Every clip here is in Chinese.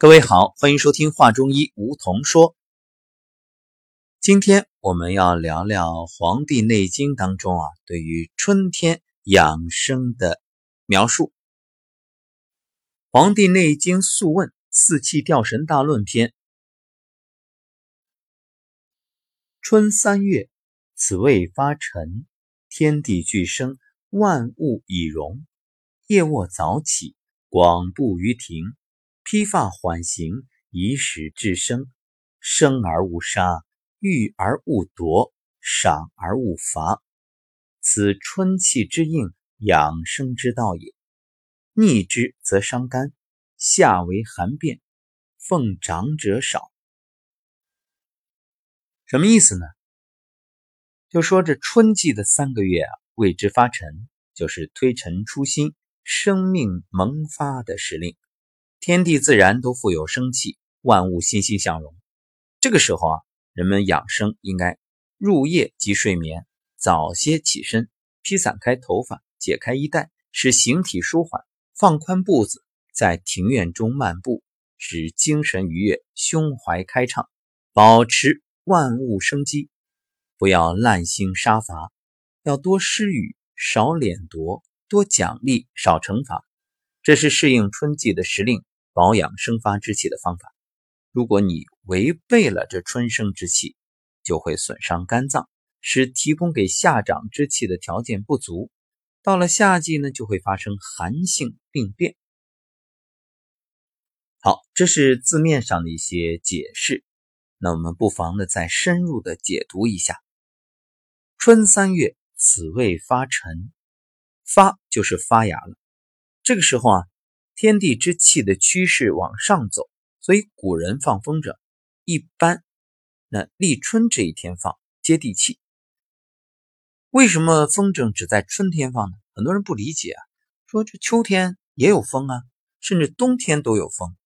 各位好，欢迎收听《话中医》，梧桐说。今天我们要聊聊《黄帝内经》当中啊，对于春天养生的描述。《黄帝内经·素问·四气调神大论篇》：春三月，此谓发陈，天地俱生，万物以荣。夜卧早起，广步于庭。披发缓行，以使至生。生而勿杀，育而勿夺，赏而勿罚。此春气之应，养生之道也。逆之则伤肝，夏为寒变，奉长者少。什么意思呢？就说这春季的三个月啊，谓之发陈，就是推陈出新、生命萌发的时令。天地自然都富有生气，万物欣欣向荣。这个时候啊，人们养生应该入夜即睡眠，早些起身，披散开头发，解开衣带，使形体舒缓，放宽步子，在庭院中漫步，使精神愉悦，胸怀开畅，保持万物生机。不要滥心杀伐，要多施予，少敛夺，多奖励，少惩罚。这是适应春季的时令。保养生发之气的方法，如果你违背了这春生之气，就会损伤肝脏，使提供给夏长之气的条件不足。到了夏季呢，就会发生寒性病变。好，这是字面上的一些解释。那我们不妨呢再深入的解读一下。春三月，此谓发陈，发就是发芽了。这个时候啊。天地之气的趋势往上走，所以古人放风筝一般，那立春这一天放接地气。为什么风筝只在春天放呢？很多人不理解啊，说这秋天也有风啊，甚至冬天都有风。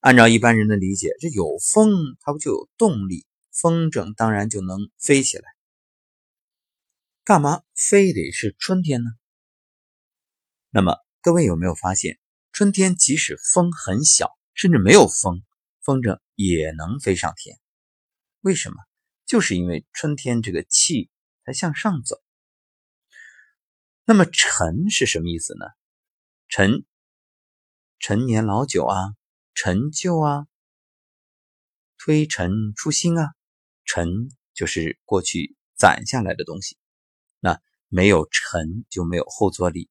按照一般人的理解，这有风它不就有动力，风筝当然就能飞起来。干嘛非得是春天呢？那么。各位有没有发现，春天即使风很小，甚至没有风，风筝也能飞上天？为什么？就是因为春天这个气在向上走。那么陈是什么意思呢？陈，陈年老酒啊，陈旧啊，推陈出新啊，陈就是过去攒下来的东西。那没有陈就没有后坐力，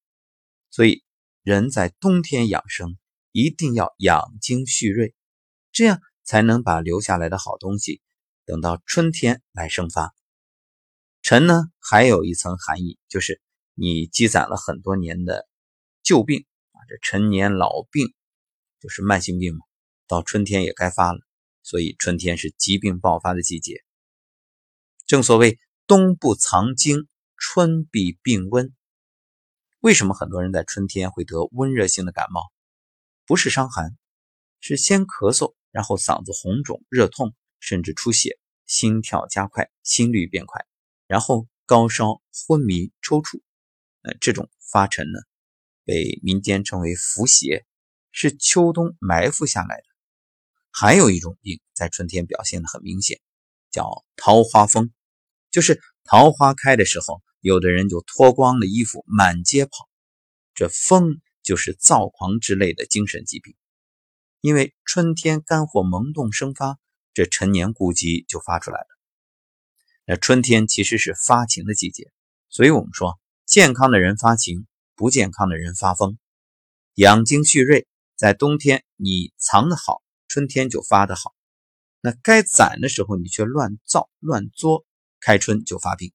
所以。人在冬天养生，一定要养精蓄锐，这样才能把留下来的好东西等到春天来生发。陈呢，还有一层含义，就是你积攒了很多年的旧病啊，这陈年老病就是慢性病嘛，到春天也该发了，所以春天是疾病爆发的季节。正所谓冬不藏精，春必病温。为什么很多人在春天会得温热性的感冒？不是伤寒，是先咳嗽，然后嗓子红肿、热痛，甚至出血，心跳加快，心率变快，然后高烧、昏迷、抽搐。呃，这种发沉呢，被民间称为伏邪，是秋冬埋伏下来的。还有一种病在春天表现的很明显，叫桃花风，就是桃花开的时候。有的人就脱光了衣服满街跑，这风就是躁狂之类的精神疾病。因为春天肝火萌动生发，这陈年痼疾就发出来了。那春天其实是发情的季节，所以我们说健康的人发情，不健康的人发疯。养精蓄锐，在冬天你藏得好，春天就发得好。那该攒的时候你却乱造乱作，开春就发病。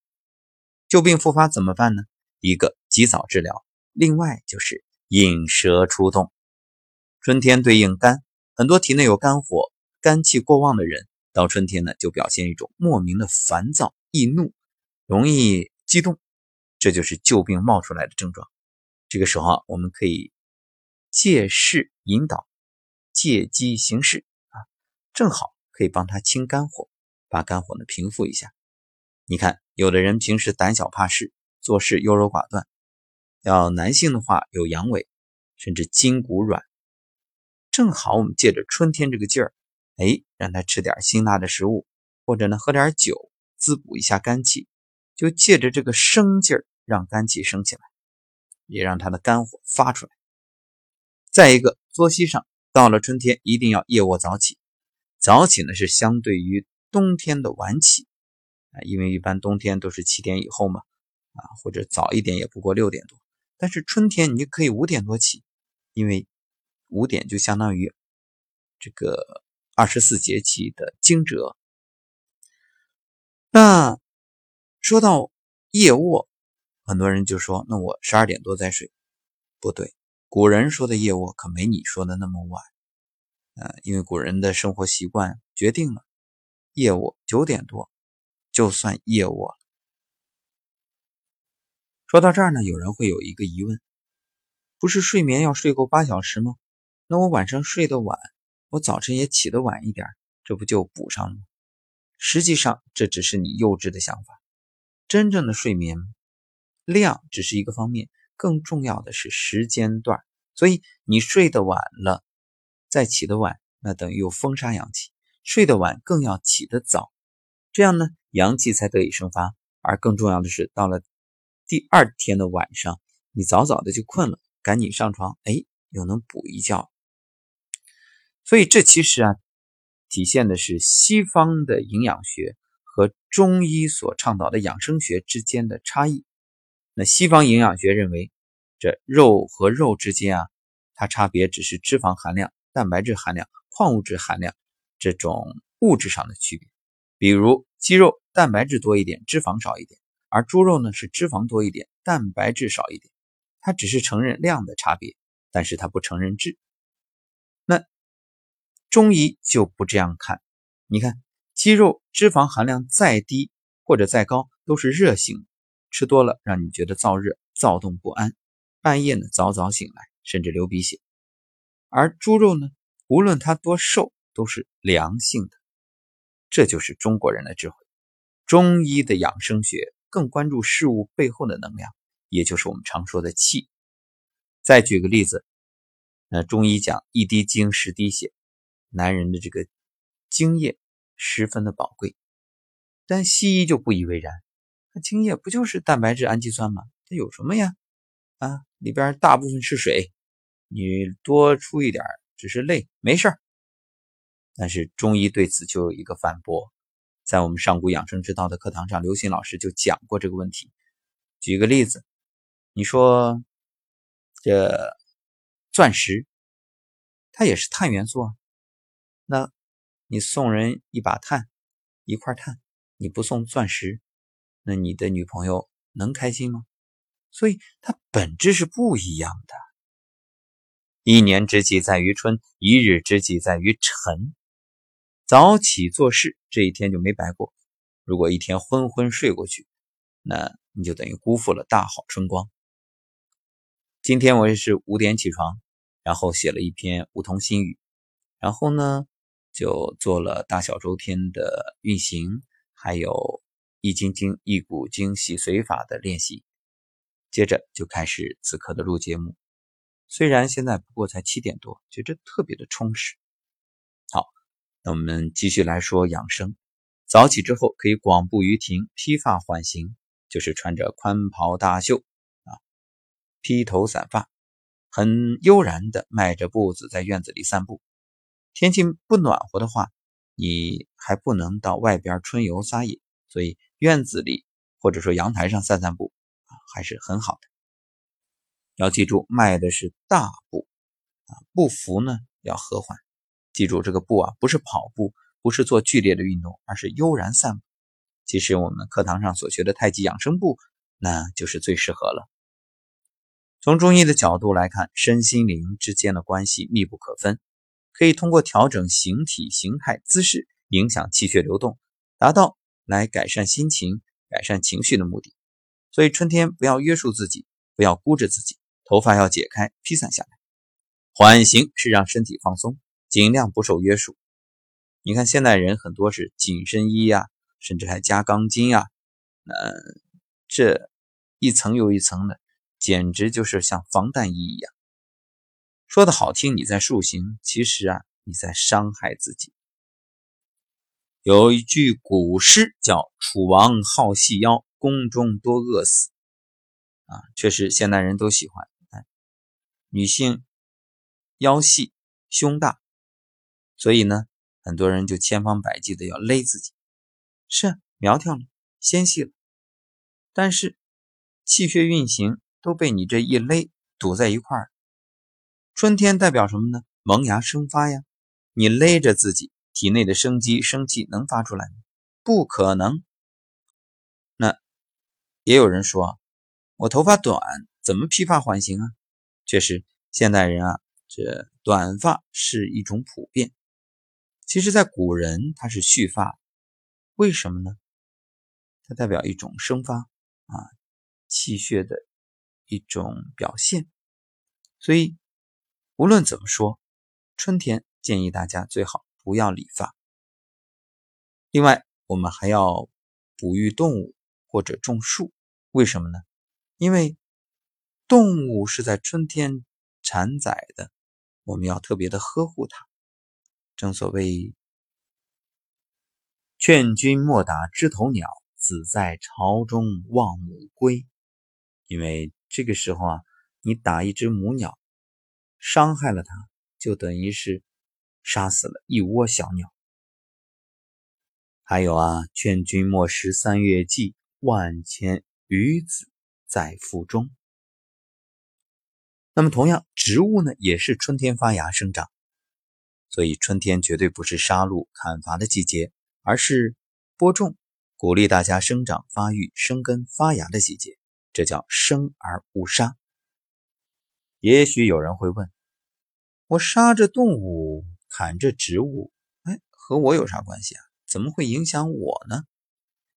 旧病复发怎么办呢？一个及早治疗，另外就是引蛇出洞。春天对应肝，很多体内有肝火、肝气过旺的人，到春天呢就表现一种莫名的烦躁、易怒、容易激动，这就是旧病冒出来的症状。这个时候啊，我们可以借势引导，借机行事啊，正好可以帮他清肝火，把肝火呢平复一下。你看。有的人平时胆小怕事，做事优柔寡断；要男性的话，有阳痿，甚至筋骨软。正好我们借着春天这个劲儿，哎，让他吃点辛辣的食物，或者呢喝点酒，滋补一下肝气，就借着这个生劲儿，让肝气升起来，也让他的肝火发出来。再一个，作息上，到了春天一定要夜卧早起。早起呢是相对于冬天的晚起啊，因为一般冬天都是七点以后嘛，啊或者早一点也不过六点多。但是春天你就可以五点多起，因为五点就相当于这个二十四节气的惊蛰。那说到夜卧，很多人就说：“那我十二点多再睡。”不对。古人说的夜卧可没你说的那么晚，呃，因为古人的生活习惯决定了夜卧九点多就算夜卧。说到这儿呢，有人会有一个疑问：不是睡眠要睡够八小时吗？那我晚上睡得晚，我早晨也起得晚一点，这不就补上了吗？实际上，这只是你幼稚的想法。真正的睡眠量只是一个方面。更重要的是时间段，所以你睡得晚了，再起得晚，那等于又封杀阳气。睡得晚更要起得早，这样呢，阳气才得以生发。而更重要的是，到了第二天的晚上，你早早的就困了，赶紧上床，哎，又能补一觉。所以这其实啊，体现的是西方的营养学和中医所倡导的养生学之间的差异。那西方营养学认为，这肉和肉之间啊，它差别只是脂肪含量、蛋白质含量、矿物质含量这种物质上的区别。比如鸡肉蛋白质多一点，脂肪少一点，而猪肉呢是脂肪多一点，蛋白质少一点。它只是承认量的差别，但是它不承认质。那中医就不这样看。你看，鸡肉脂肪含量再低或者再高，都是热性。吃多了让你觉得燥热、躁动不安，半夜呢早早醒来，甚至流鼻血。而猪肉呢，无论它多瘦，都是凉性的。这就是中国人的智慧。中医的养生学更关注事物背后的能量，也就是我们常说的气。再举个例子，那中医讲一滴精十滴血，男人的这个精液十分的宝贵，但西医就不以为然。那精液不就是蛋白质、氨基酸吗？它有什么呀？啊，里边大部分是水，你多出一点只是累，没事儿。但是中医对此就有一个反驳，在我们上古养生之道的课堂上，刘鑫老师就讲过这个问题。举个例子，你说这钻石，它也是碳元素啊。那你送人一把碳，一块碳，你不送钻石？那你的女朋友能开心吗？所以它本质是不一样的。一年之计在于春，一日之计在于晨。早起做事，这一天就没白过。如果一天昏昏睡过去，那你就等于辜负了大好春光。今天我也是五点起床，然后写了一篇梧桐心语，然后呢就做了大小周天的运行，还有。易筋经、易骨经、洗髓法的练习，接着就开始此刻的录节目。虽然现在不过才七点多，觉着特别的充实。那我们继续来说养生。早起之后可以广步于庭，披发缓行，就是穿着宽袍大袖啊，披头散发，很悠然的迈着步子在院子里散步。天气不暖和的话，你还不能到外边春游撒野，所以。院子里或者说阳台上散散步啊，还是很好的。要记住，迈的是大步啊，步幅呢要和缓。记住这个步啊，不是跑步，不是做剧烈的运动，而是悠然散步。其实我们课堂上所学的太极养生步，那就是最适合了。从中医的角度来看，身心灵之间的关系密不可分，可以通过调整形体、形态、姿势，影响气血流动，达到。来改善心情、改善情绪的目的，所以春天不要约束自己，不要箍着自己，头发要解开、披散下来。缓行是让身体放松，尽量不受约束。你看现代人很多是紧身衣呀，甚至还加钢筋呀，呃，这一层又一层的，简直就是像防弹衣一样。说的好听，你在塑形，其实啊，你在伤害自己。有一句古诗叫“楚王好细腰，宫中多饿死”，啊，确实现代人都喜欢。女性腰细胸大，所以呢，很多人就千方百计的要勒自己，是苗条了，纤细了，但是气血运行都被你这一勒堵在一块儿。春天代表什么呢？萌芽生发呀！你勒着自己，体内的生机生气能发出来吗？不可能。那也有人说，我头发短，怎么披发还行啊？确实，现代人啊，这短发是一种普遍。其实，在古人，它是蓄发，为什么呢？它代表一种生发啊，气血的一种表现，所以。无论怎么说，春天建议大家最好不要理发。另外，我们还要哺育动物或者种树，为什么呢？因为动物是在春天产崽的，我们要特别的呵护它。正所谓“劝君莫打枝头鸟，子在巢中望母归”，因为这个时候啊，你打一只母鸟。伤害了它，就等于是杀死了一窝小鸟。还有啊，劝君莫食三月季，万千鱼子在腹中。那么，同样，植物呢，也是春天发芽生长，所以春天绝对不是杀戮砍伐的季节，而是播种，鼓励大家生长发育、生根发芽的季节。这叫生而勿杀。也许有人会问：我杀着动物，砍着植物，哎，和我有啥关系啊？怎么会影响我呢？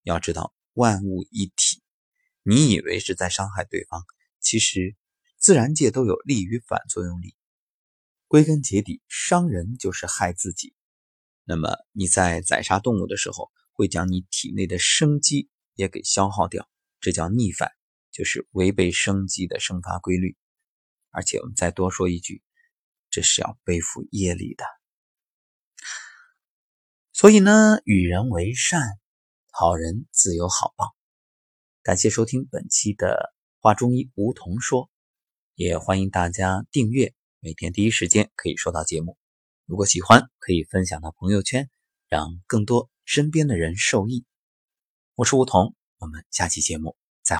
要知道，万物一体，你以为是在伤害对方，其实自然界都有利与反作用力。归根结底，伤人就是害自己。那么你在宰杀动物的时候，会将你体内的生机也给消耗掉，这叫逆反，就是违背生机的生发规律。而且我们再多说一句，这是要背负业力的。所以呢，与人为善，好人自有好报。感谢收听本期的华中医梧桐说，也欢迎大家订阅，每天第一时间可以收到节目。如果喜欢，可以分享到朋友圈，让更多身边的人受益。我是梧桐，我们下期节目